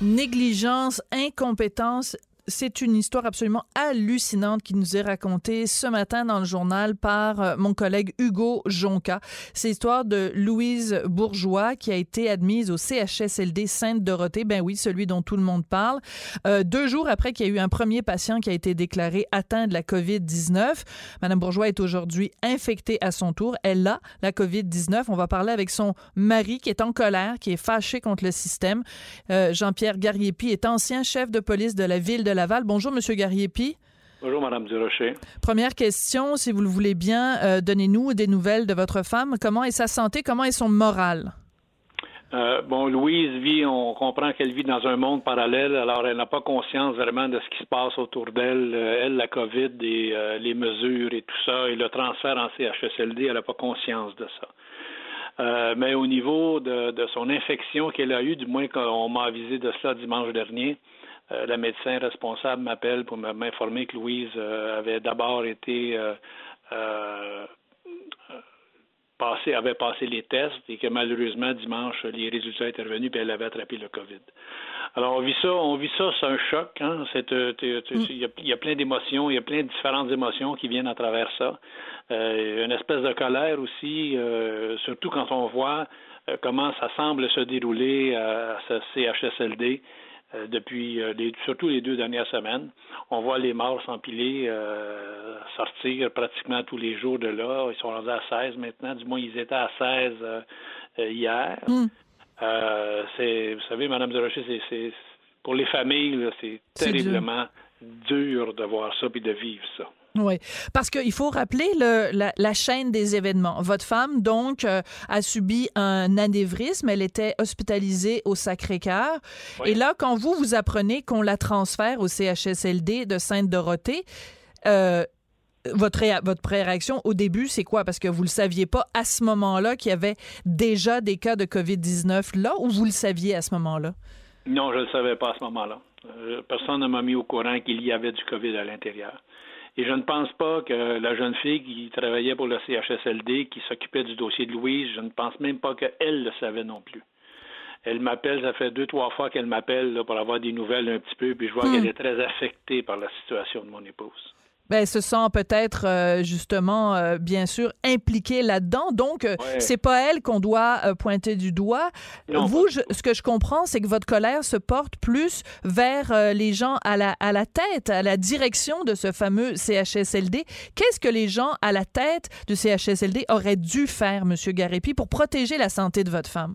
Négligence, incompétence, c'est une histoire absolument hallucinante qui nous est racontée ce matin dans le journal par euh, mon collègue Hugo Jonca. C'est l'histoire de Louise Bourgeois qui a été admise au CHSLD Sainte-Dorothée. Ben oui, celui dont tout le monde parle. Euh, deux jours après qu'il y a eu un premier patient qui a été déclaré atteint de la COVID-19. Madame Bourgeois est aujourd'hui infectée à son tour. Elle a la COVID-19. On va parler avec son mari qui est en colère, qui est fâché contre le système. Euh, Jean-Pierre Garriépi est ancien chef de police de la ville de Laval. Bonjour, Monsieur Garriépi. Bonjour, Madame Durocher. Première question, si vous le voulez bien, euh, donnez-nous des nouvelles de votre femme. Comment est sa santé? Comment est son moral? Euh, bon, Louise vit, on comprend qu'elle vit dans un monde parallèle, alors elle n'a pas conscience vraiment de ce qui se passe autour d'elle. Euh, elle, la COVID et les mesures et tout ça, et le transfert en CHSLD, elle n'a pas conscience de ça. mais au niveau de, de son infection qu'elle a eue, du moins qu'on m'a avisé de cela dimanche dernier, euh, la médecin responsable m'appelle pour m'informer que Louise euh, avait d'abord été euh, passé, avait passé les tests et que malheureusement dimanche les résultats étaient revenus et elle avait attrapé le COVID. Alors on vit ça, on vit ça, c'est un choc. Hein? Mm. il, y a, plein d'émotions, il y a plein de différentes émotions qui viennent à travers ça. une espèce de colère aussi, surtout quand on voit comment ça semble se dérouler à ce CHSLD. Euh, depuis euh, les, surtout les deux dernières semaines. On voit les morts s'empiler, euh, sortir pratiquement tous les jours de là. Ils sont rendus à 16 maintenant. Du moins, ils étaient à 16 hier. Hmm. c'est, vous savez, Madame de c'est, pour les familles, c'est terriblement dur. de voir ça et de vivre ça. Oui, parce qu'il faut rappeler le, la, chaîne des événements. Votre femme, donc, euh, a subi un anévrisme. Elle était hospitalisée au Sacré-Cœur. Et là, quand vous, vous apprenez qu'on la transfère au CHSLD de Sainte-Dorothée, euh, votre, votre réaction au début, c'est quoi? Parce que vous le saviez pas à ce moment-là qu'il y avait déjà des cas de COVID-19 là, ou vous le saviez à ce moment-là? Non, je ne le savais pas à ce moment-là. Euh, personne ne m'a mis au courant qu'il y avait du COVID à l'intérieur. Et je ne pense pas que la jeune fille qui travaillait pour le CHSLD, qui s'occupait du dossier de Louise, je ne pense même pas qu'elle le savait non plus. Elle m'appelle, ça fait deux, trois fois qu'elle m'appelle pour avoir des nouvelles un petit peu, puis je vois hmm. qu'elle est très affectée par la situation de mon épouse ben, se sent peut-être euh, justement, euh, bien sûr, impliquée là-dedans. Donc, euh, c'est pas elle qu'on doit pointer du doigt. Vous, ce que je comprends, c'est que votre colère se porte plus vers les gens à la, à la tête, à la direction de ce fameux CHSLD. Qu'est-ce que les gens à la tête du CHSLD auraient dû faire, Monsieur Garépi, pour protéger la santé de votre femme?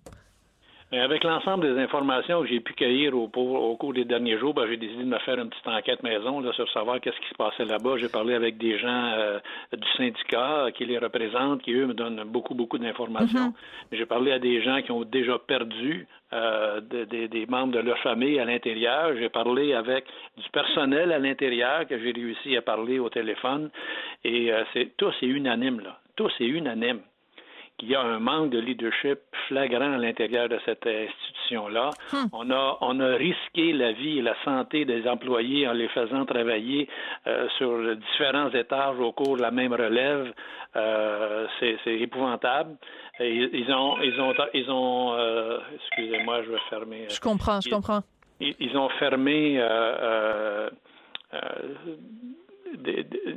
Avec l'ensemble des informations que j'ai pu cueillir au, cours des derniers jours, ben, j'ai décidé de me faire une petite enquête maison là, sur savoir qu'est-ce qui se passait là-bas. J'ai parlé avec des gens euh, du syndicat qui les représentent, qui eux me donnent beaucoup, beaucoup d'informations. Mm-hmm. J'ai parlé à des gens qui ont déjà perdu euh, des membres de leur famille à l'intérieur. J'ai parlé avec du personnel à l'intérieur que j'ai réussi à parler au téléphone. Et euh, c'est tout c'est unanime là. Tout c'est unanime qu'il y a un manque de leadership flagrant à l'intérieur de cette institution-là. Hmm. On, a, on a risqué la vie et la santé des employés en les faisant travailler euh, sur différents étages au cours de la même relève. Euh, c'est épouvantable. ils ont, ils ont, ils ont. Euh, excusez-moi, je vais fermer. Je comprends, je comprends. Ils, ont fermé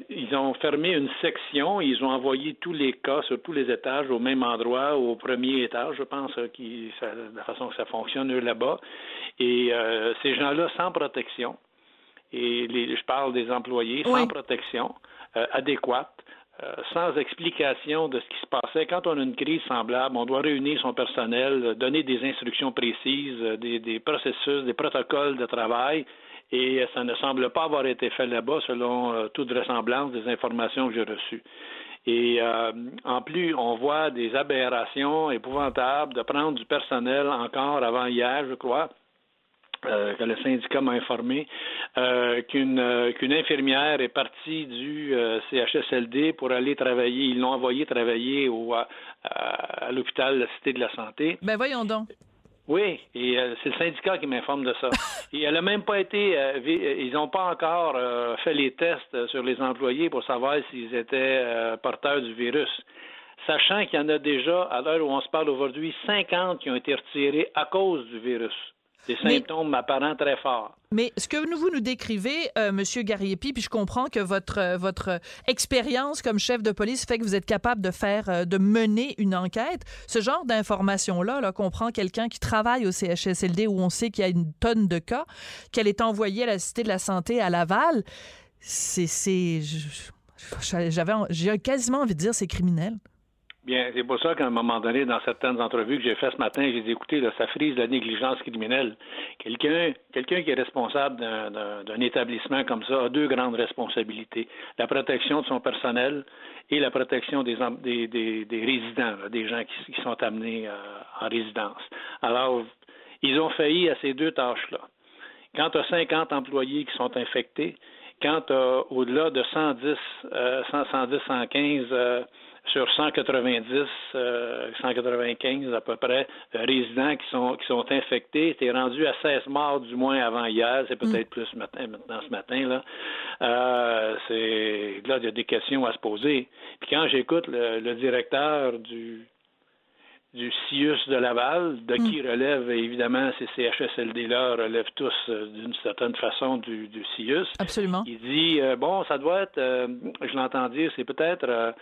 ils ont fermé une section, ils ont envoyé tous les cas sur tous les étages au même endroit, au premier étage, je pense, euh, qui, de la façon que ça fonctionne eux là-bas. Et euh, ces gens-là sans protection, et les, je parle des employés sans protection euh, adéquate, sans explication de ce qui se passait. Quand on a une crise semblable, on doit réunir son personnel, donner des instructions précises, des, des processus, des protocoles de travail et ça ne semble pas avoir été fait là-bas selon euh, toute vraisemblance des informations que j'ai reçues. Et euh, en plus, on voit des aberrations épouvantables de prendre du personnel encore avant hier, je crois, euh, que le syndicat m'a informé qu'une qu'une infirmière est partie du CHSLD pour aller travailler. Ils l'ont envoyé travailler au, à, à l'hôpital de la Cité de la Santé. Ben voyons donc. Oui, et euh, c'est le syndicat qui m'informe de ça. et elle n'a même pas été, euh, euh, ils n'ont pas encore fait les tests sur les employés pour savoir s'ils étaient porteurs du virus. Sachant qu'il y en a déjà, à l'heure où on se parle aujourd'hui, 50 qui ont été retirés à cause du virus. Des symptômes apparents très forts. Mais ce que vous nous décrivez, euh, Monsieur Gariepi, puis je comprends que votre euh, votre expérience comme chef de police fait que vous êtes capable de faire, euh, de mener une enquête. Ce genre d'information là, là qu'on prend quelqu'un qui travaille au CHSLD où on sait qu'il y a une tonne de cas, qu'elle est envoyée à la Cité de la Santé à Laval, c'est c'est j'avais j'ai quasiment envie de dire c'est criminel. Bien, c'est pour ça qu'à un moment donné, dans certaines entrevues que j'ai faites ce matin, j'ai dit, écoutez, là, ça frise la négligence criminelle. Quelqu'un quelqu'un qui est responsable d'un établissement comme ça a deux grandes responsabilités. La protection de son personnel et la protection des, des, résidents, des gens qui, sont amenés euh, en résidence. Alors, ils ont failli à ces deux tâches-là. Quand tu as 50 employés qui sont infectés, quand tu as au-delà de 110, euh, 110, 115 sur 190, 195 euh, à peu près euh, résidents qui sont qui sont infectés. C'est rendu à 16 morts du moins avant hier. C'est peut-être mm. plus matin, maintenant ce matin là. Euh, c'est là il y a des questions à se poser. Puis quand j'écoute le, directeur du du CIUS de Laval, de qui mm. relève évidemment ces CHSLD-là, relèvent tous d'une certaine façon du, du CIUS. Absolument. Il dit, bon, ça doit être, je l'entends dire, c'est peut-être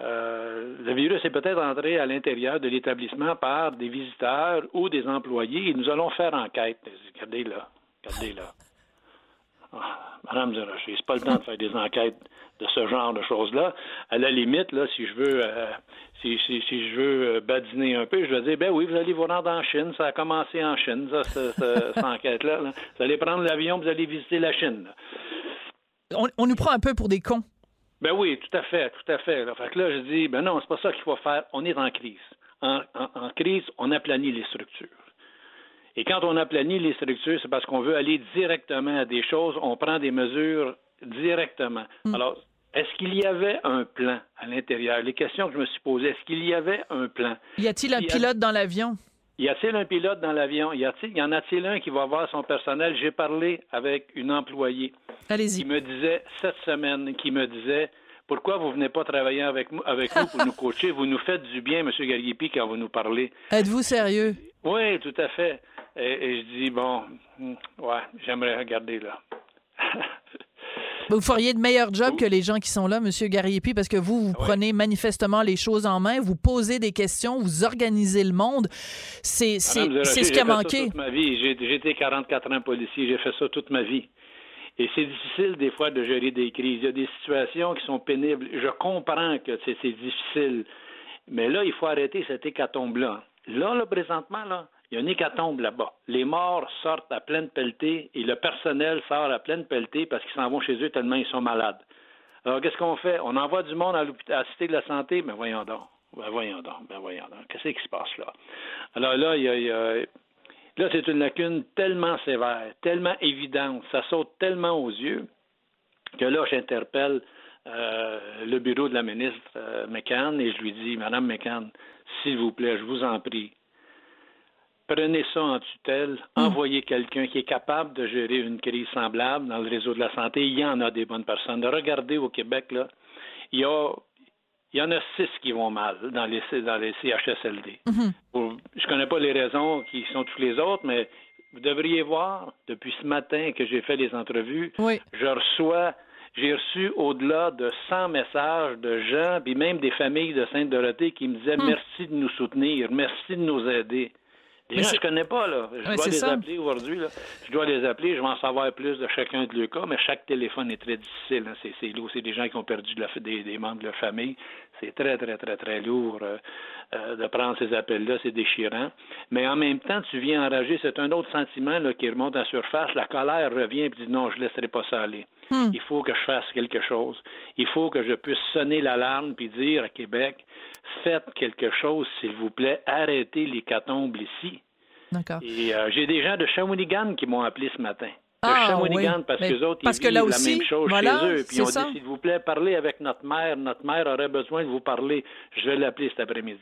euh, le virus est peut-être entré à l'intérieur de l'établissement par des visiteurs ou des employés et nous allons faire enquête. Regardez là, regardez là. Ah, Madame Zeracher, c'est pas le temps de faire des enquêtes de ce genre de choses-là. À la limite, là, si je veux, euh, si, si, si, je veux euh, badiner un peu, je vais dire, ben oui, vous allez vous rendre en Chine. Ça a commencé en Chine, ça, cette, enquête-là. Vous allez prendre l'avion, vous allez visiter la Chine. On, on nous prend un peu pour des cons. Ben oui, tout à fait, tout à fait. Là. Fait que là, je dis, ben non, c'est pas ça qu'il faut faire. On est en crise. En, crise, on aplanit les structures. Et quand on aplanit les structures, c'est parce qu'on veut aller directement à des choses, on prend des mesures directement. Hmm. Alors, est-ce qu'il y avait un plan à l'intérieur? Les questions que je me suis posées, est-ce qu'il y avait un plan? Y a-t-il un pilote dans l'avion? Y a-t-il un pilote dans l'avion? Y, y en a-t-il un qui va voir son personnel? J'ai parlé avec une employée qui me disait cette semaine, qui me disait pourquoi vous venez pas travailler avec, avec nous pour nous coacher? Vous nous faites du bien, M. Gariepi, quand vous nous parlez. Êtes-vous sérieux? Oui, tout à fait. Et, je dis, bon, hmm, ouais, j'aimerais regarder là. Vous feriez de meilleurs jobs que les gens qui sont là, M. Gariepi, parce que vous, vous prenez manifestement les choses en main, vous posez des questions, vous organisez le monde. C'est ce qui a manqué. toute ma vie. J'ai été 44 ans policier, j'ai fait ça toute ma vie. Et c'est difficile des fois de gérer des crises. Il y a des situations qui sont pénibles. Je comprends que c'est difficile. Mais là, il faut arrêter cette hécatombe-là. Là, là, présentement, là, il y a une hécatombe là-bas. Les morts sortent à pleine pelletée et le personnel sort à pleine pelletée parce qu'ils s'en vont chez eux tellement ils sont malades. Alors, qu'est-ce qu'on fait? On envoie du monde à, la Cité de la Santé? Ben voyons donc. Ben voyons donc. Ben voyons donc. Qu'est-ce qui se passe là? Alors là, il y a Là, c'est une lacune tellement sévère, tellement évidente, ça saute tellement aux yeux que là, j'interpelle euh, le bureau de la ministre euh, McCann et je lui dis, Madame McCann, s'il vous plaît, je vous en prie, prenez ça en tutelle, hmm. envoyez quelqu'un qui est capable de gérer une crise semblable dans le réseau de la santé. Il y en a des bonnes personnes. Regardez au Québec, là, il y a il y en a six qui vont mal dans les, dans les CHSLD. Mhm. je ne connais pas les raisons qui sont tous les autres, mais vous devriez voir, depuis ce matin que j'ai fait les entrevues, je reçois, j'ai reçu au-delà de 100 messages de gens, puis même des familles de Sainte-Dorothée qui me disaient hmm. merci de nous soutenir, merci de nous aider. Les gens, je connais pas, là. Je dois les appeler aujourd'hui, Je dois les appeler, je vais en savoir plus de chacun de leurs cas, mais chaque téléphone est très difficile. Hein. C'est lourd. C'est des gens qui ont perdu des, membres de leur famille. C'est très, très, très, très lourd euh, euh, de prendre ces appels-là. C'est déchirant. Mais en même temps, tu viens enrager. C'est un autre sentiment là, qui remonte à la surface. La colère revient et dit non, je ne laisserai pas ça aller. Hmm. Il faut que je fasse quelque chose. Il faut que je puisse sonner l'alarme puis dire à Québec, faites quelque chose, s'il vous plaît, arrêtez les catombes ici. D'accord. Et euh, j'ai des gens de Shawinigan qui m'ont appelé ce matin. De ah, Shawinigan, parce que les autres, parce ils que la même chose chez eux. Puis ils ont dit, s'il vous plaît, parlez avec notre mère. Notre mère aurait besoin de vous parler. Je vais l'appeler cet après-midi.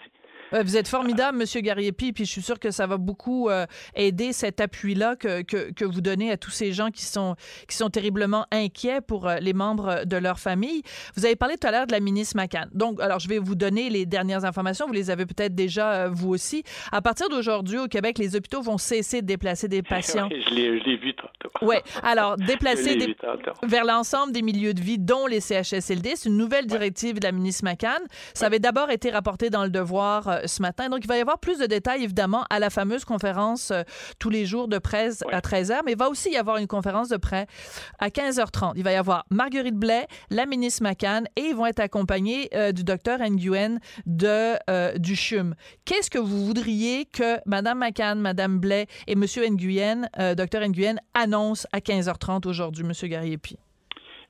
Vous êtes formidable, Monsieur Gariepi, puis je suis sûr que ça va beaucoup euh, aider cet appui-là que, que, que, vous donnez à tous ces gens qui sont, qui sont terriblement inquiets pour euh, les membres de leur famille. Vous avez parlé tout à l'heure de la ministre McCann. Donc, alors, je vais vous donner les dernières informations. Vous les avez peut-être déjà, euh, vous aussi. À partir d'aujourd'hui, au Québec, les hôpitaux vont cesser de déplacer des patients. je l'ai vu tantôt. Oui. Alors, déplacer des, vers l'ensemble des milieux de vie, dont les CHSLD. C'est une nouvelle directive de la ministre McCann. Ça avait d'abord été rapporté dans le devoir euh, ce matin. Donc, il va y avoir plus de détails, évidemment, à la fameuse conférence euh, tous les jours de presse à 13h, mais il va aussi y avoir une conférence de presse à 15h30. Il va y avoir Marguerite Blais, la ministre McCann, et ils vont être accompagnés euh, du docteur Nguyen de, du CHUM. Qu'est-ce que vous voudriez que Mme McCann, Mme Blais et M. Nguyen, docteur Nguyen, annoncent à 15h30 aujourd'hui, M. Gariepi?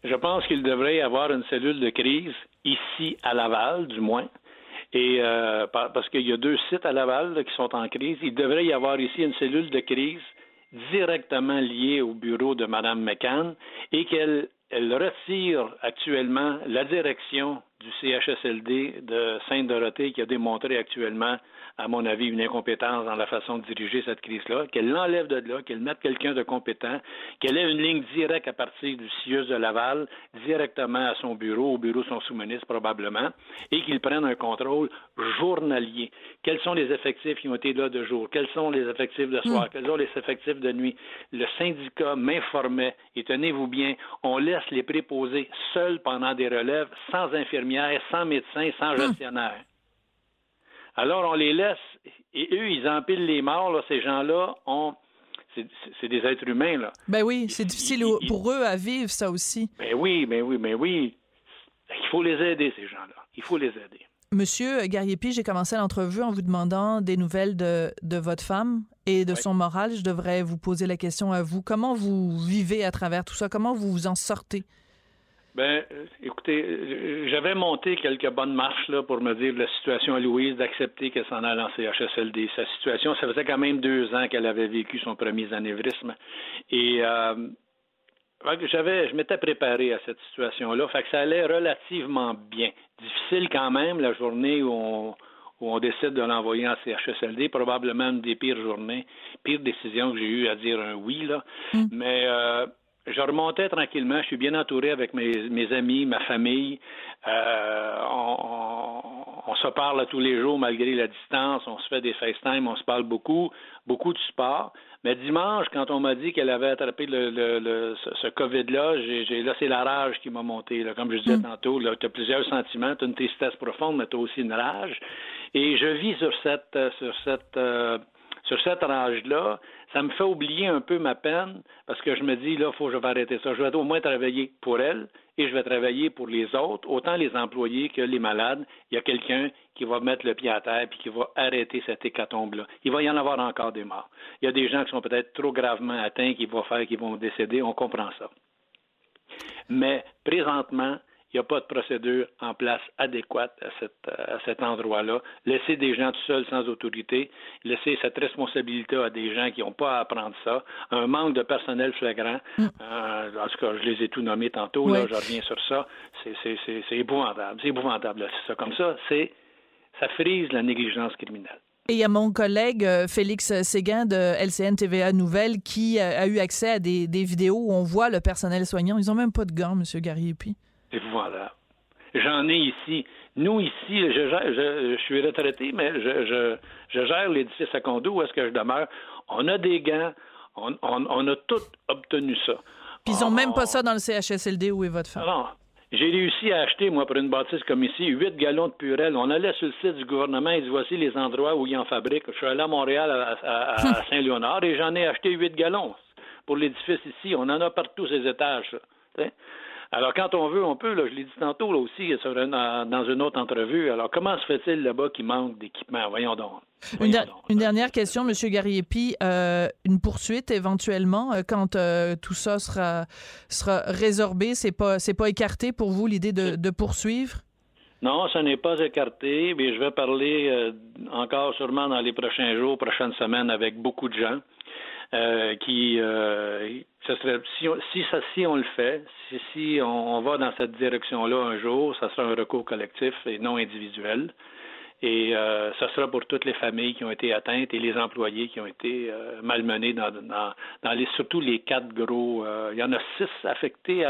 Je pense qu'il devrait y avoir une cellule de crise ici à Laval, du moins, et euh, parce qu'il y a deux sites à Laval qui sont en crise, il devrait y avoir ici une cellule de crise directement liée au bureau de Mme McCann et qu'elle elle retire actuellement la direction du CHSLD de Sainte-Dorothée qui a démontré actuellement à mon avis, une incompétence dans la façon de diriger cette crise-là, qu'elle l'enlève de là, qu'elle mette quelqu'un de compétent, qu'elle ait une ligne directe à partir du CIUS de Laval, directement à son bureau, au bureau de son sous-ministre probablement, et qu'il prenne un contrôle journalier. Quels sont les effectifs qui ont été là de jour? Quels sont les effectifs de soir? Hmm. Quels sont les effectifs de nuit? Le syndicat m'informait, et tenez-vous bien, on laisse les préposés seuls pendant des relèves, sans infirmières, sans médecins, sans hmm. gestionnaire. Alors, on les laisse, et eux, ils empilent les morts, là, ces gens-là ont. C'est des êtres humains, là. Ben oui, c'est difficile pour eux à vivre, ça aussi. Ben oui, ben oui, ben oui. Il faut les aider, ces gens-là. Il faut les aider. Monsieur Gariepi, j'ai commencé l'entrevue en vous demandant des nouvelles de, de votre femme et de son moral. Je devrais vous poser la question à vous. Comment vous vivez à travers tout ça? Comment vous vous en sortez? Ben, euh, écoutez, euh, j'avais monté quelques bonnes marches là pour me dire la situation à Louise, d'accepter qu'elle s'en allait en CHSLD. Sa situation, ça faisait quand même deux ans qu'elle avait vécu son premier anévrisme. Et euh, j'avais, je m'étais préparé à cette situation-là. Fait que ça allait relativement bien. Difficile quand même la journée où on, où on décide de l'envoyer en CHSLD, probablement une des pires journées, pire décision que j'ai eu à dire un oui là. Mm. Mais euh, je remontais tranquillement. Je suis bien entouré avec mes, mes amis, ma famille. Euh, on, on, se parle tous les jours malgré la distance. On se fait des FaceTime, on se parle beaucoup, beaucoup de sport. Mais dimanche, quand on m'a dit qu'elle avait attrapé le, le, ce, COVID-là, j'ai, là, c'est la rage qui m'a monté. Là. Comme je disais mm. tantôt, tu as plusieurs sentiments. Tu as une tristesse profonde, mais tu as aussi une rage. Et je vis sur cette, sur cette, euh, sur cette rage-là ça me fait oublier un peu ma peine parce que je me dis, là, il faut que je vais arrêter ça. Je vais au moins travailler pour elle et je vais travailler pour les autres, autant les employés que les malades. Il y a quelqu'un qui va mettre le pied à terre et qui va arrêter cette hécatombe-là. Il va y en avoir encore des morts. Il y a des gens qui sont peut-être trop gravement atteints, qui vont faire, qui vont décéder. On comprend ça. Mais présentement, il n'y a pas de procédure en place adéquate à, cet endroit-là. Laisser des gens tout seuls sans autorité, laisser cette responsabilité à des gens qui n'ont pas à apprendre ça, un manque de personnel flagrant. Mm. Euh, en tout cas, je les ai tout nommés tantôt, là, je reviens sur ça. C'est épouvantable. C'est épouvantable. C'est ça. Comme ça, c'est ça frise la négligence criminelle. Et il y a mon collègue euh, Félix Séguin de LCN TVA Nouvelle qui euh, a eu accès à des, vidéos où on voit le personnel soignant. Ils n'ont même pas de gants, M. Et voilà. J'en ai ici. Nous, ici, je, suis retraité, mais je, gère l'édifice à condo où est-ce que je demeure. On a des gants. On, a tout obtenu ça. Puis ils n'ont même pas ça dans le CHSLD où est votre femme. Non. J'ai réussi à acheter, moi, pour une bâtisse comme ici, huit gallons de purée. On allait sur le site du gouvernement et dit voici les endroits où ils en fabriquent. Je suis allé à Montréal, à, Saint-Léonard, et j'en ai acheté huit gallons pour l'édifice ici. On en a partout ces étages. Alors, quand on veut, on peut. Là, je l'ai dit tantôt là aussi dans une autre entrevue. Alors, comment se fait-il là-bas qu'il manque d'équipement? Voyons donc. une, dernière question, M. Gariepi. Euh, une poursuite éventuellement euh, quand euh, tout ça sera, sera résorbé, c'est pas pas écarté pour vous l'idée de, de, poursuivre? Non, ce n'est pas écarté, mais je vais parler encore sûrement dans les prochains jours, prochaines semaines avec beaucoup de gens. Euh, qui euh, serait si on, si ça si on le fait, si, si on, va dans cette direction-là un jour, ça sera un recours collectif et non individuel. Et euh, ça sera pour toutes les familles qui ont été atteintes et les employés qui ont été euh, malmenés dans, dans, dans les, surtout les quatre gros. Euh, il y en a six affectés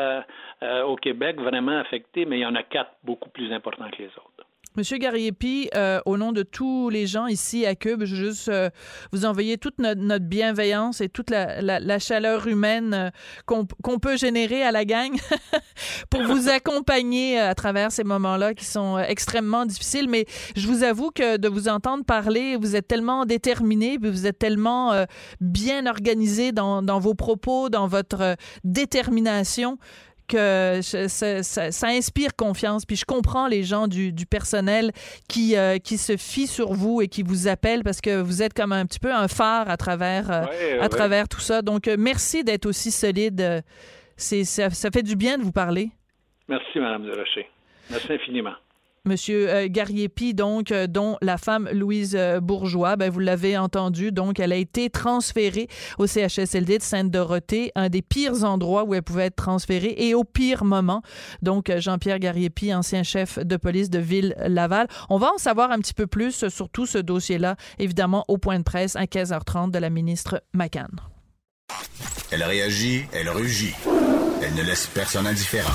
au Québec, vraiment affectés, mais il y en a quatre beaucoup plus importants que les autres. Monsieur Gariepi, euh, au nom de tous les gens ici à Cube, je veux juste euh, vous envoyer toute notre, bienveillance et toute la, chaleur humaine euh, qu'on peut générer à la gang pour vous accompagner à travers ces moments-là qui sont extrêmement difficiles. Mais je vous avoue que de vous entendre parler, vous êtes tellement déterminé, vous êtes tellement bien organisé dans, dans vos propos, dans votre détermination que ça, inspire confiance. Puis je comprends les gens du, personnel qui, euh, qui se fient sur vous et qui vous appellent parce que vous êtes comme un petit peu un phare à travers, euh, à travers tout ça. Donc, euh, merci d'être aussi solide. C'est, ça, ça, fait du bien de vous parler. Merci, Mme de Rocher. Merci infiniment. Monsieur euh, Gariepi, donc, euh, dont la femme Louise euh, Bourgeois, ben, vous l'avez entendu, donc, elle a été transférée au CHSLD de Sainte-Dorothée, un des pires endroits où elle pouvait être transférée et au pire moment. Donc, Jean-Pierre Gariepi, ancien chef de police de Ville-Laval. On va en savoir un petit peu plus sur tout ce dossier-là, évidemment, au point de presse à 15h30 de la ministre McCann. Elle réagit, elle rugit. Elle ne laisse personne indifférent.